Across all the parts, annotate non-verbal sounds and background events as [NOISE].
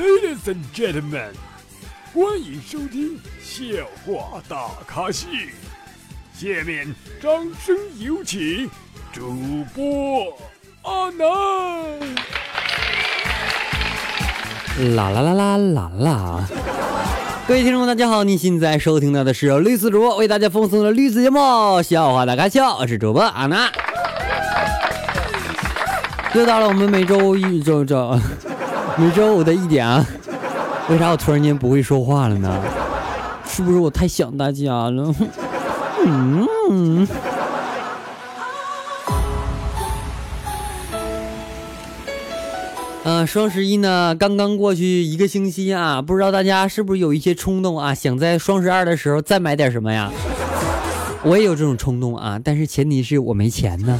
Ladies and gentlemen，欢迎收听笑话大咖秀。下面掌声有请主播阿南。啦啦啦啦啦啦！各位听众，大家好，你现在收听到的是绿色主播为大家奉送的绿色节目《笑话大咖秀》，我是主播阿南。又到了我们每周一周周每周五的一点啊，为啥我突然间不会说话了呢？是不是我太想大家了？嗯。嗯，双十一呢刚刚过去一个星期啊，不知道大家是不是有一些冲动啊，想在双十二的时候再买点什么呀？我也有这种冲动啊，但是前提是我没钱呢。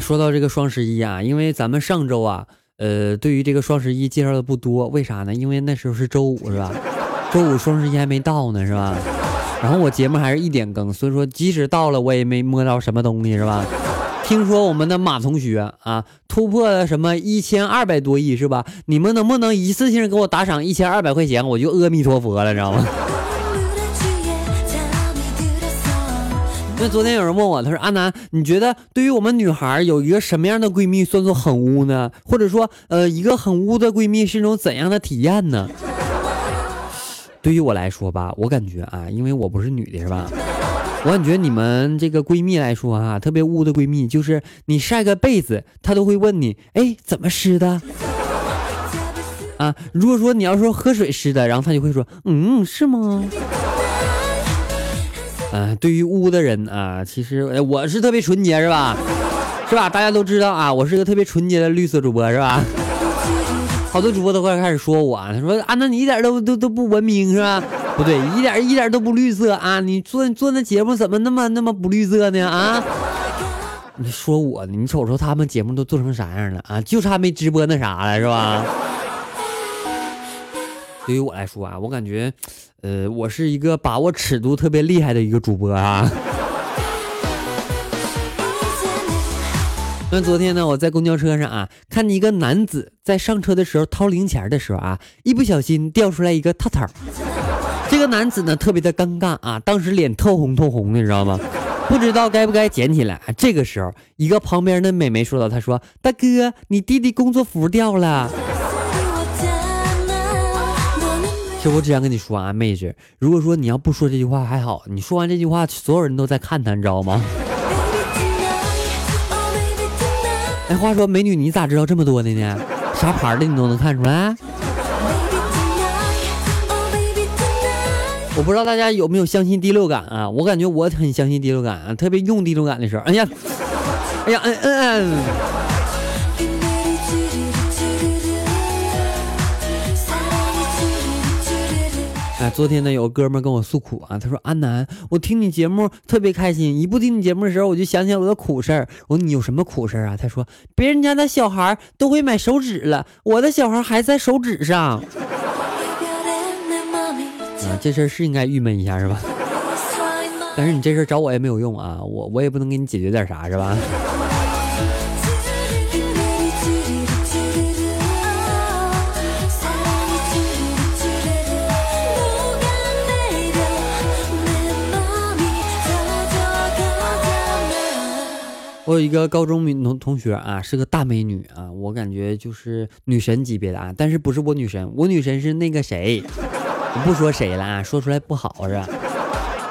说到这个双十一啊，因为咱们上周啊，呃，对于这个双十一介绍的不多，为啥呢？因为那时候是周五，是吧？周五双十一还没到呢，是吧？然后我节目还是一点更，所以说即使到了，我也没摸到什么东西，是吧？听说我们的马同学啊，突破了什么一千二百多亿，是吧？你们能不能一次性给我打赏一千二百块钱，我就阿弥陀佛了，知道吗？那昨天有人问我，他说阿南，你觉得对于我们女孩有一个什么样的闺蜜算作很污呢？或者说，呃，一个很污的闺蜜是一种怎样的体验呢？对于我来说吧，我感觉啊，因为我不是女的，是吧？我感觉你们这个闺蜜来说啊，特别污的闺蜜，就是你晒个被子，她都会问你，哎，怎么湿的？啊，如果说你要说喝水湿的，然后她就会说，嗯，是吗？啊，对于污的人啊，其实我是特别纯洁，是吧？[LAUGHS] 是吧？大家都知道啊，我是个特别纯洁的绿色主播，是吧？[LAUGHS] 好多主播都快开始说我，他说啊，那你一点都都都不文明是吧？不对，一点一点都不绿色啊！你做做那节目怎么那么那么不绿色呢？啊？你说我呢？你瞅瞅他们节目都做成啥样了啊？就差没直播那啥了是吧？对于我来说啊，我感觉，呃，我是一个把握尺度特别厉害的一个主播啊。[LAUGHS] 那昨天呢，我在公交车上啊，看见一个男子在上车的时候掏零钱的时候啊，一不小心掉出来一个套套。这个男子呢，特别的尴尬啊，当时脸透红透红的，你知道吗？不知道该不该捡起来。这个时候，一个旁边的美眉说道：“她说，大哥，你弟弟工作服掉了。”其实我只想跟你说啊，妹子，如果说你要不说这句话还好，你说完这句话，所有人都在看他，你知道吗？[LAUGHS] 哎，话说美女，你咋知道这么多的呢？啥牌的你都能看出来？我不知道大家有没有相信第六感啊？我感觉我很相信第六感啊，特别用第六感的时候，哎呀，哎呀，嗯嗯嗯。昨天呢，有个哥们跟我诉苦啊，他说：“安南，我听你节目特别开心，一不听你节目的时候，我就想起我的苦事儿。我说你有什么苦事儿啊？他说别人家的小孩都会买手指了，我的小孩还在手指上。啊，这事儿是应该郁闷一下是吧？但是你这事儿找我也没有用啊，我我也不能给你解决点啥是吧？”我有一个高中女同同学啊，是个大美女啊，我感觉就是女神级别的啊，但是不是我女神，我女神是那个谁，我 [LAUGHS] 不说谁了啊，说出来不好是吧？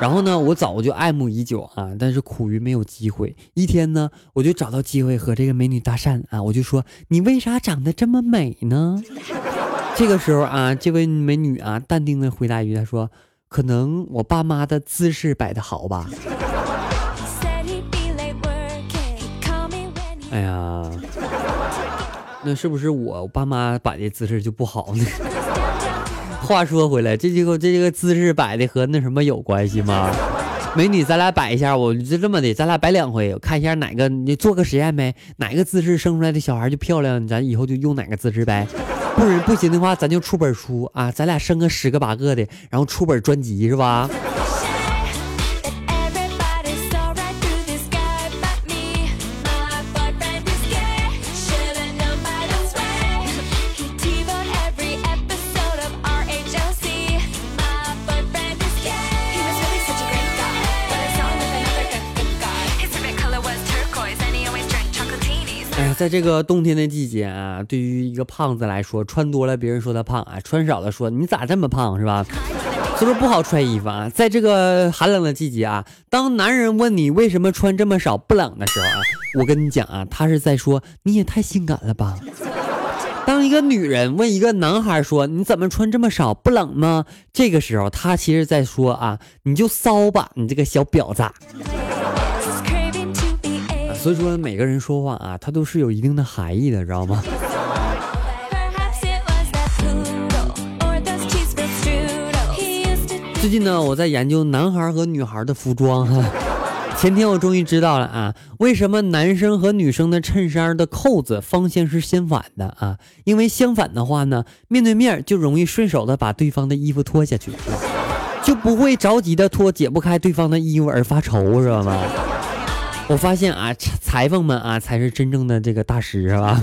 然后呢，我早就爱慕已久啊，但是苦于没有机会。一天呢，我就找到机会和这个美女搭讪啊，我就说你为啥长得这么美呢？[LAUGHS] 这个时候啊，这位美女啊，淡定的回答一句，她说可能我爸妈的姿势摆的好吧。哎呀，那是不是我爸妈摆的姿势就不好呢？[LAUGHS] 话说回来，这这个这个姿势摆的和那什么有关系吗？美女，咱俩摆一下，我就这么的，咱俩摆两回，看一下哪个，你做个实验呗，哪个姿势生出来的小孩就漂亮，咱以后就用哪个姿势呗。不不行的话，咱就出本书啊，咱俩生个十个八个的，然后出本专辑是吧？在这个冬天的季节啊，对于一个胖子来说，穿多了别人说他胖啊，穿少了说你咋这么胖是吧？是不是不好穿衣服啊？在这个寒冷的季节啊，当男人问你为什么穿这么少不冷的时候啊，我跟你讲啊，他是在说你也太性感了吧。当一个女人问一个男孩说你怎么穿这么少不冷吗？这个时候他其实在说啊，你就骚吧，你这个小婊子。所以说每个人说话啊，他都是有一定的含义的，知道吗？最近呢，我在研究男孩和女孩的服装哈。[LAUGHS] 前天我终于知道了啊，为什么男生和女生的衬衫的扣子方向是相反的啊？因为相反的话呢，面对面就容易顺手的把对方的衣服脱下去，就不会着急的脱解不开对方的衣服而发愁，知道吗？我发现啊，裁缝们啊才是真正的这个大师，是吧？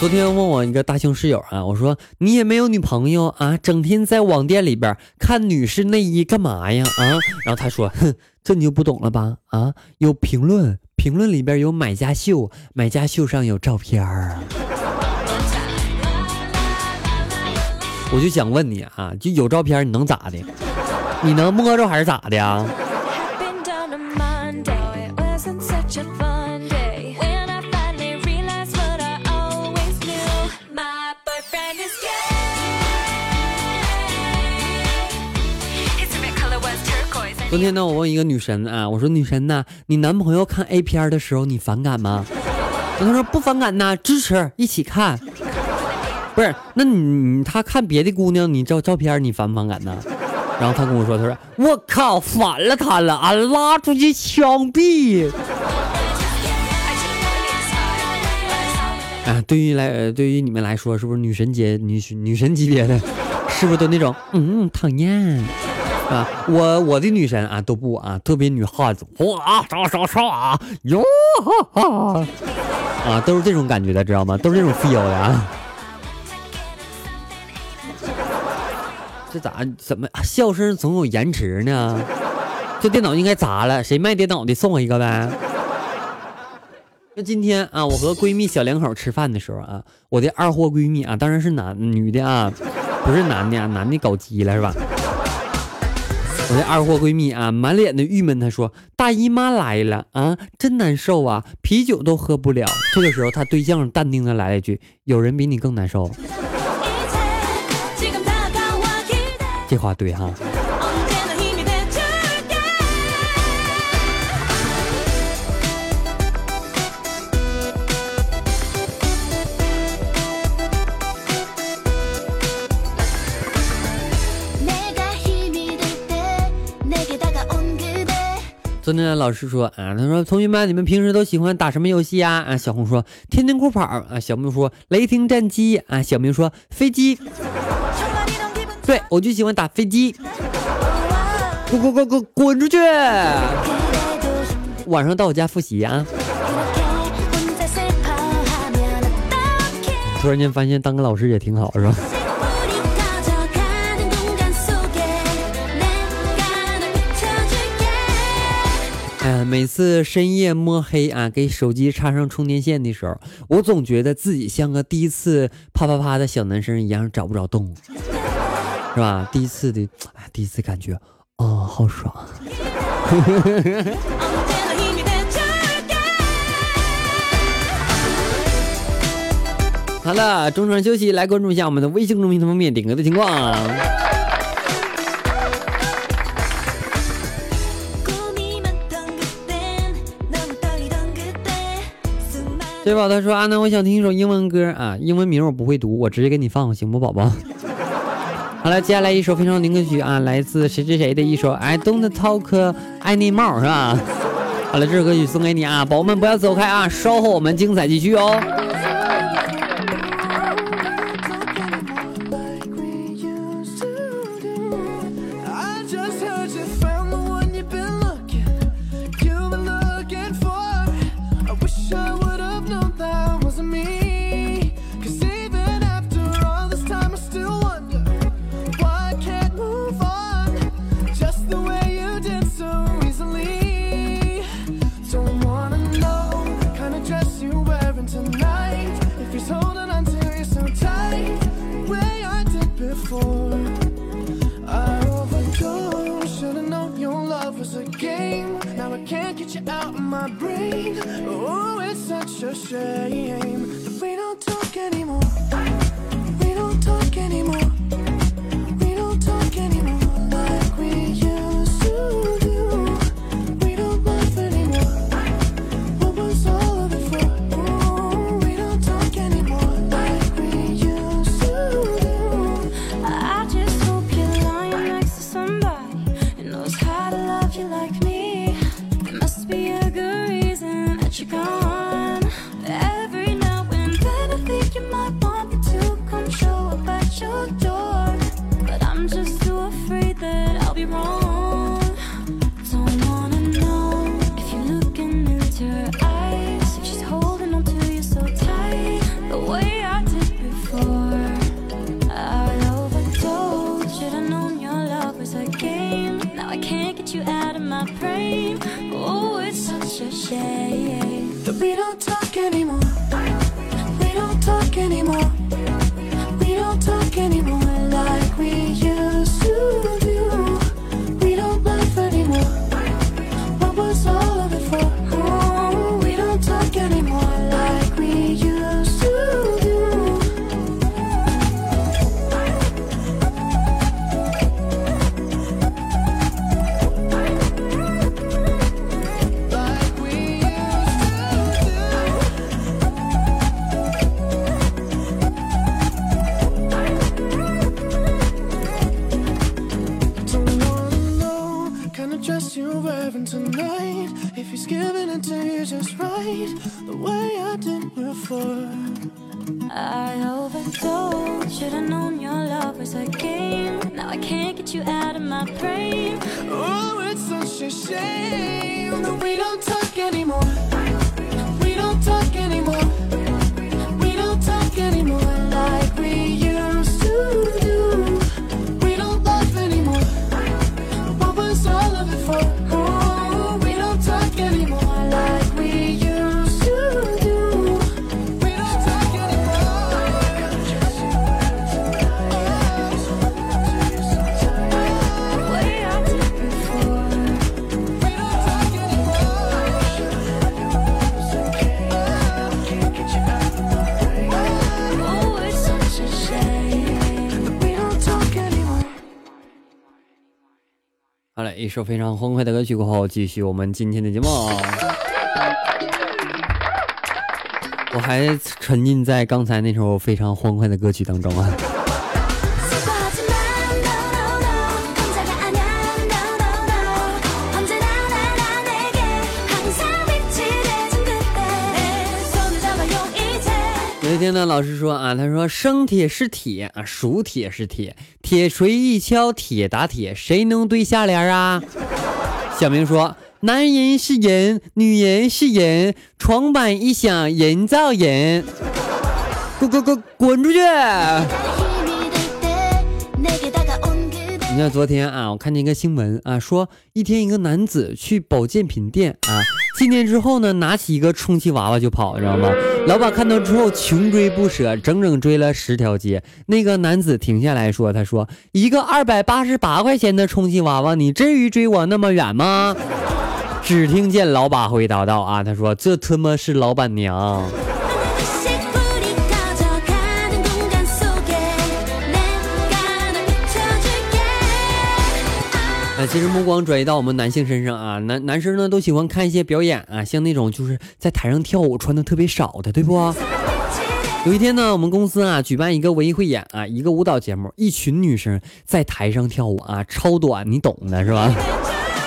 昨天问我一个大胸室友啊，我说你也没有女朋友啊，整天在网店里边看女士内衣干嘛呀？啊，然后他说，哼，这你就不懂了吧？啊，有评论，评论里边有买家秀，买家秀上有照片儿。我就想问你啊，就有照片你能咋的？你能摸着还是咋的呀？昨天呢，我问一个女神啊，我说女神呐，你男朋友看 A 片的时候你反感吗？她说不反感呐，支持一起看。不是，那你他看别的姑娘你照照片你反不反感呢？然后他跟我说，他说我靠，反了他了，俺拉出去枪毙。啊，对于来对于你们来说，是不是女神节女女神级别的，是不是都那种嗯讨厌？啊，我我的女神啊都不啊，特别女汉子，哇唰唰唰哟哈哈，啊都是这种感觉的，知道吗？都是这种 feel 的啊。这咋怎么笑声总有延迟呢？这电脑应该砸了，谁卖电脑的送我一个呗？那今天啊，我和闺蜜小两口吃饭的时候啊，我的二货闺蜜啊，当然是男女的啊，不是男的啊，男的搞基了是吧？我的二货闺蜜啊，满脸的郁闷。她说：“大姨妈来了啊，真难受啊，啤酒都喝不了。”这个时候，她对象淡定的来了一句：“有人比你更难受。”这话对哈。那老师说啊，他说同学们，你们平时都喜欢打什么游戏呀？啊，小红说天天酷跑啊，小明说雷霆战机啊，小明说飞机。对，我就喜欢打飞机。滚滚滚滚滚出去！晚上到我家复习啊。突然间发现当个老师也挺好，是吧？哎每次深夜摸黑啊，给手机插上充电线的时候，我总觉得自己像个第一次啪啪啪的小男生一样找不着洞，是吧？第一次的，哎，第一次感觉，哦，好爽。[LAUGHS] 好了，中场休息，来关注一下我们的微信公众平台方面点歌的情况。对宝？他说：“阿南，我想听一首英文歌啊，英文名我不会读，我直接给你放，行不，宝宝？” [LAUGHS] 好了，接下来一首非常灵歌曲啊，来自谁谁谁的一首《I Don't Talk Anymore》，是吧？[LAUGHS] 好了，这首歌曲送给你啊，宝宝们不要走开啊，稍后我们精彩继续哦。My brain. Oh, it's such a shame that we don't talk anymore. We don't talk anymore. Was a game. Now I can't get you out of my brain. Oh, it's such a shame that we don't talk anymore. We don't talk anymore. 好了，一首非常欢快的歌曲过后，继续我们今天的节目。我还沉浸在刚才那首非常欢快的歌曲当中啊。那，老师说啊，他说生铁是铁啊，熟铁是铁，铁锤一敲铁打铁，谁能对下联啊？[LAUGHS] 小明说，男人是人，女人是人，床板一响人造人，[LAUGHS] 滚滚滚滚出去！你看昨天啊，我看见一个新闻啊，说一天一个男子去保健品店啊，进店之后呢，拿起一个充气娃娃就跑，知道吗？老板看到之后穷追不舍，整整追了十条街。那个男子停下来说：“他说一个二百八十八块钱的充气娃娃，你至于追我那么远吗？”只听见老板回答道：“啊，他说这他妈是老板娘。”其实目光转移到我们男性身上啊，男男生呢都喜欢看一些表演啊，像那种就是在台上跳舞穿的特别少的，对不？有一天呢，我们公司啊举办一个文艺汇演啊，一个舞蹈节目，一群女生在台上跳舞啊，超短，你懂的是吧？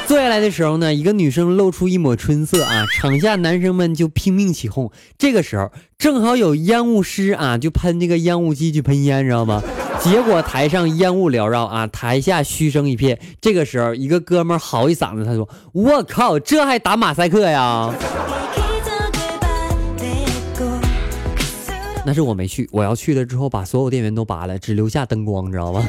坐下来的时候呢，一个女生露出一抹春色啊，场下男生们就拼命起哄。这个时候正好有烟雾师啊，就喷这个烟雾机去喷烟，知道吗？结果台上烟雾缭绕啊，台下嘘声一片。这个时候，一个哥们儿嚎一嗓子，他说：“我靠，这还打马赛克呀！”那是我没去，我要去了之后把所有电源都拔了，只留下灯光，知道吗？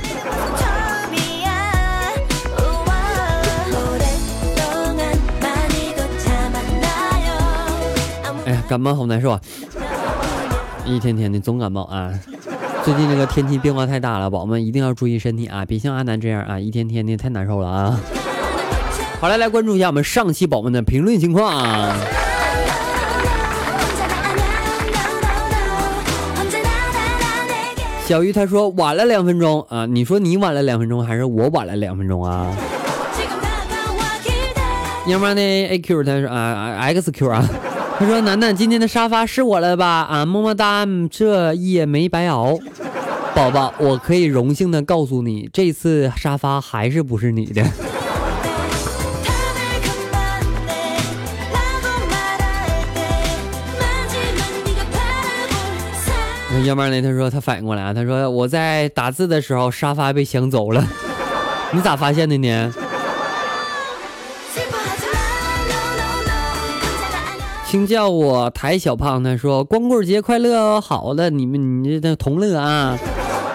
哎呀，感冒好难受啊，一天天的总感冒啊。最近这个天气变化太大了，宝宝们一定要注意身体啊，别像阿南这样啊，一天天的太难受了啊。好了，来关注一下我们上期宝宝们的评论情况啊。小鱼他说晚了两分钟啊，你说你晚了两分钟，还是我晚了两分钟啊？要不然呢，AQ 他说，啊，XQ 啊。他说楠楠今天的沙发是我了吧？啊么么哒这夜没白熬。宝宝我可以荣幸的告诉你这次沙发还是不是你的。要不然呢？他说他反应过来啊他说我在打字的时候沙发被抢走了。你咋发现的呢？请叫我台小胖。他说：“光棍节快乐哦！”好的，你们你这同乐啊！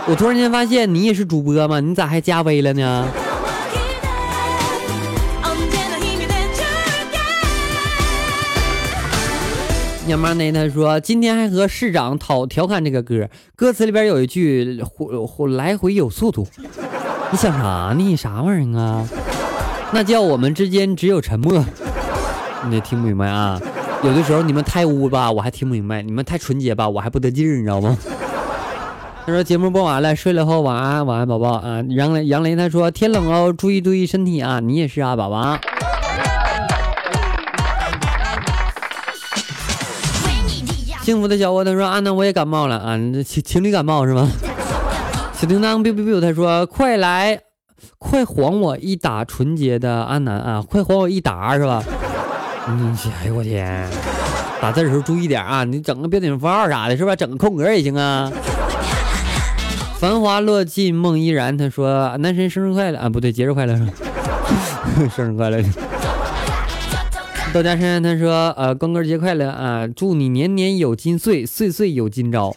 我突然间发现你也是主播吗？你咋还加微了呢？小妈呢？他说今天还和市长讨调侃这个歌，歌词里边有一句“回来回有速度”，你想啥呢？啥玩意儿啊？那叫我们之间只有沉默，你得听明白啊。有的时候你们太污吧，我还听不明白；你们太纯洁吧，我还不得劲儿，你知道吗？[LAUGHS] 他说节目播完了，睡了后晚安，晚安宝宝啊。杨雷杨雷他说天冷哦，注意注意身体啊，你也是啊，宝宝。幸福的小窝他说安娜我也感冒了啊，情情侣感冒是吗？小叮当 biu biu biu 他说快来快还我一打纯洁的安南啊，快还我一打是吧？你，哎呦我天，打字的时候注意点啊，你整个标点符号啥的，是吧？整个空格也行啊。繁华落尽梦依然，他说男神生日快乐啊，不对，节日快乐？[LAUGHS] 生日快乐。豆家山他说呃光棍节快乐啊，祝你年年有今岁，岁岁有今朝，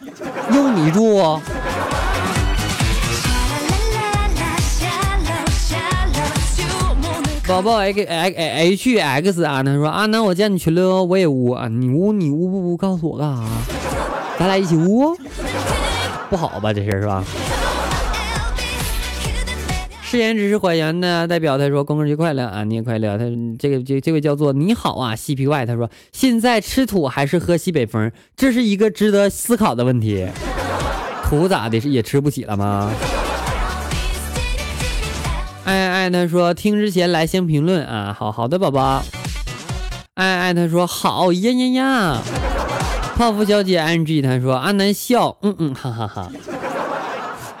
用你祝宝宝 x h x 啊，他说啊，那我加你群了，我也污啊，你污你污不污告诉我干啥？咱俩一起污？不好吧，这事是吧？誓言只是谎言呢，代表他说光棍节快乐啊，你也快乐。他这个这这位叫做你好啊，西皮外他说现在吃土还是喝西北风，这是一个值得思考的问题。土咋的是也吃不起了吗？艾特说听之前来先评论啊，好好的宝宝。爱艾特说好呀呀呀。泡芙小姐 ing 他说阿南笑嗯嗯哈哈哈，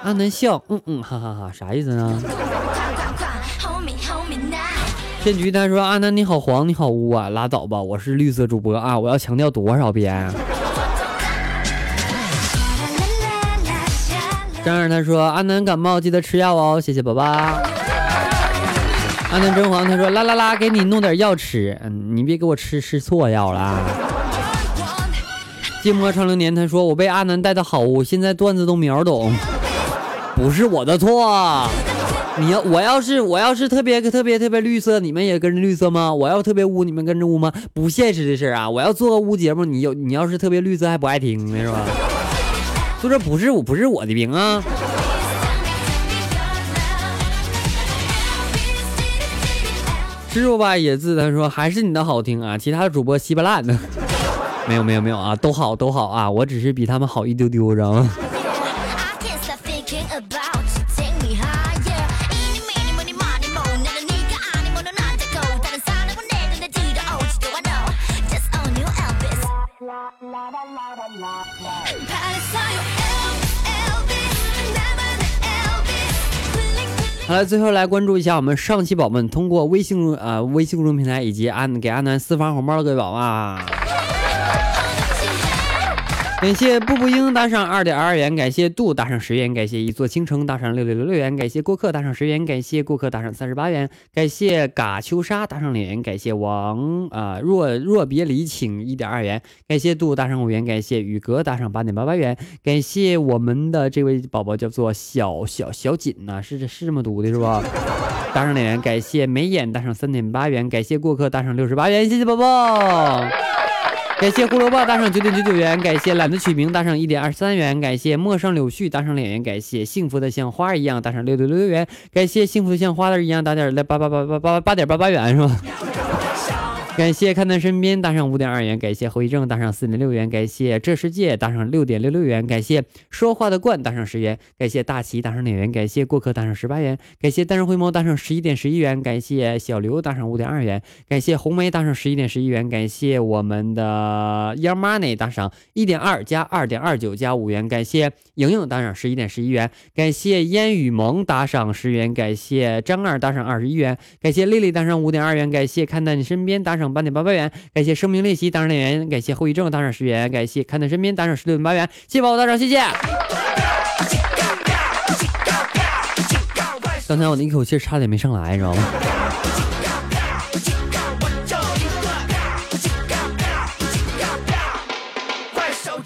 阿南笑嗯嗯哈哈哈，啥意思呢？骗局他说阿南你好黄你好污啊，拉倒吧，我是绿色主播啊，我要强调多少遍？张二他说：“阿南感冒记得吃药哦，谢谢宝宝。”阿南真黄他说啦啦啦，给你弄点药吃，嗯，你别给我吃吃错药了啊。芥末长流年他说我被阿南带的好污，现在段子都秒懂，不是我的错。你要我要是我要是特别特别特别绿色，你们也跟着绿色吗？我要特别污，你们跟着污吗？不现实的事啊！我要做个污节目，你有你要是特别绿色还不爱听呢是吧？就这不是我不是我的病啊！吃肉吧野字他说还是你的好听啊，其他的主播稀巴烂的。[LAUGHS] 没有没有没有啊，都好都好啊，我只是比他们好一丢丢，知道吗？好了，最后来关注一下我们上期宝宝们通过微信啊、微信公众平台以及安给安南私发红包的各位宝宝啊。感谢步步英打赏二点二元，感谢杜打赏十元，感谢一座倾城打赏六六六六元，感谢过客打赏十元，感谢过客打赏三十八元，感谢嘎秋莎打赏两元，感谢王啊、若若别离请一点二元，感谢杜打赏五元，感谢宇哥打赏八点八八元，感谢我们的这位宝宝叫做小小小锦呐、是是这么读的是吧？打赏两元，感谢眉眼打赏三点八元，感谢过客打赏六十八元，谢谢宝宝。感谢胡萝卜打赏九点九九元，感谢懒得取名打赏一点二三元，感谢陌上柳絮打赏两元，感谢幸福的像花儿一样打赏六六六六元，感谢幸福的像花儿一样打点来八八八八八八点八八元是吧？感谢看在身边打赏五点二元，感谢后遗症打赏四点六元，感谢这世界打赏六点六六元，感谢说话的惯打赏十元，感谢大齐打赏两元，感谢过客打赏十八元，感谢单人回眸打赏十一点十一元，感谢小刘打赏五点二元，感谢红梅打赏十一点十一元，感谢我们的 Young Money 打赏一点二加二点二九加五元，感谢莹莹打赏十一点十一元，感谢烟雨萌打赏十元，感谢张二打赏二十一元，感谢丽丽打赏五点二元，感谢看在你身边打赏八点八八元，感谢生命练习打赏两元，感谢后遗症打赏十元，感谢看在身边打赏十六点八元，谢谢宝宝打赏，谢谢。刚才我那一口气差点没上来，知道吗？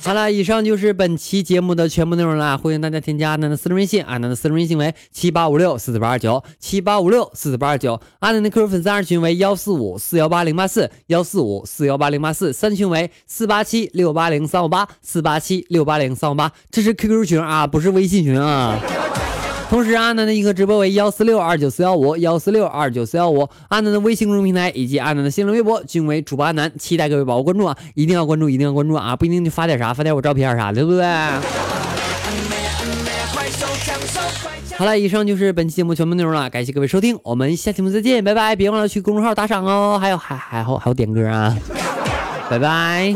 好了，以上就是本期节目的全部内容了。欢迎大家添加阿南的私人微信，阿南的私人微信为七八五六四四八二九七八五六四四八二九。阿南的 QQ 粉丝二群为幺四五四幺八零八四幺四五四幺八零八四，三群为四八七六八零三五八四八七六八零三五八。这是 QQ 群啊，不是微信群啊。同时，阿南的一个直播为幺四六二九四幺五幺四六二九四幺五，阿南的微信公众平台以及阿南的新浪微博均为主播阿南，期待各位宝宝关注啊！一定要关注，一定要关注啊！不一定就发点啥，发点我照片啥的，对不对？好了，以上就是本期节目全部内容了，感谢各位收听，我们下期节目再见，拜拜！别忘了去公众号打赏哦，还有还还还有还有点歌啊，拜拜。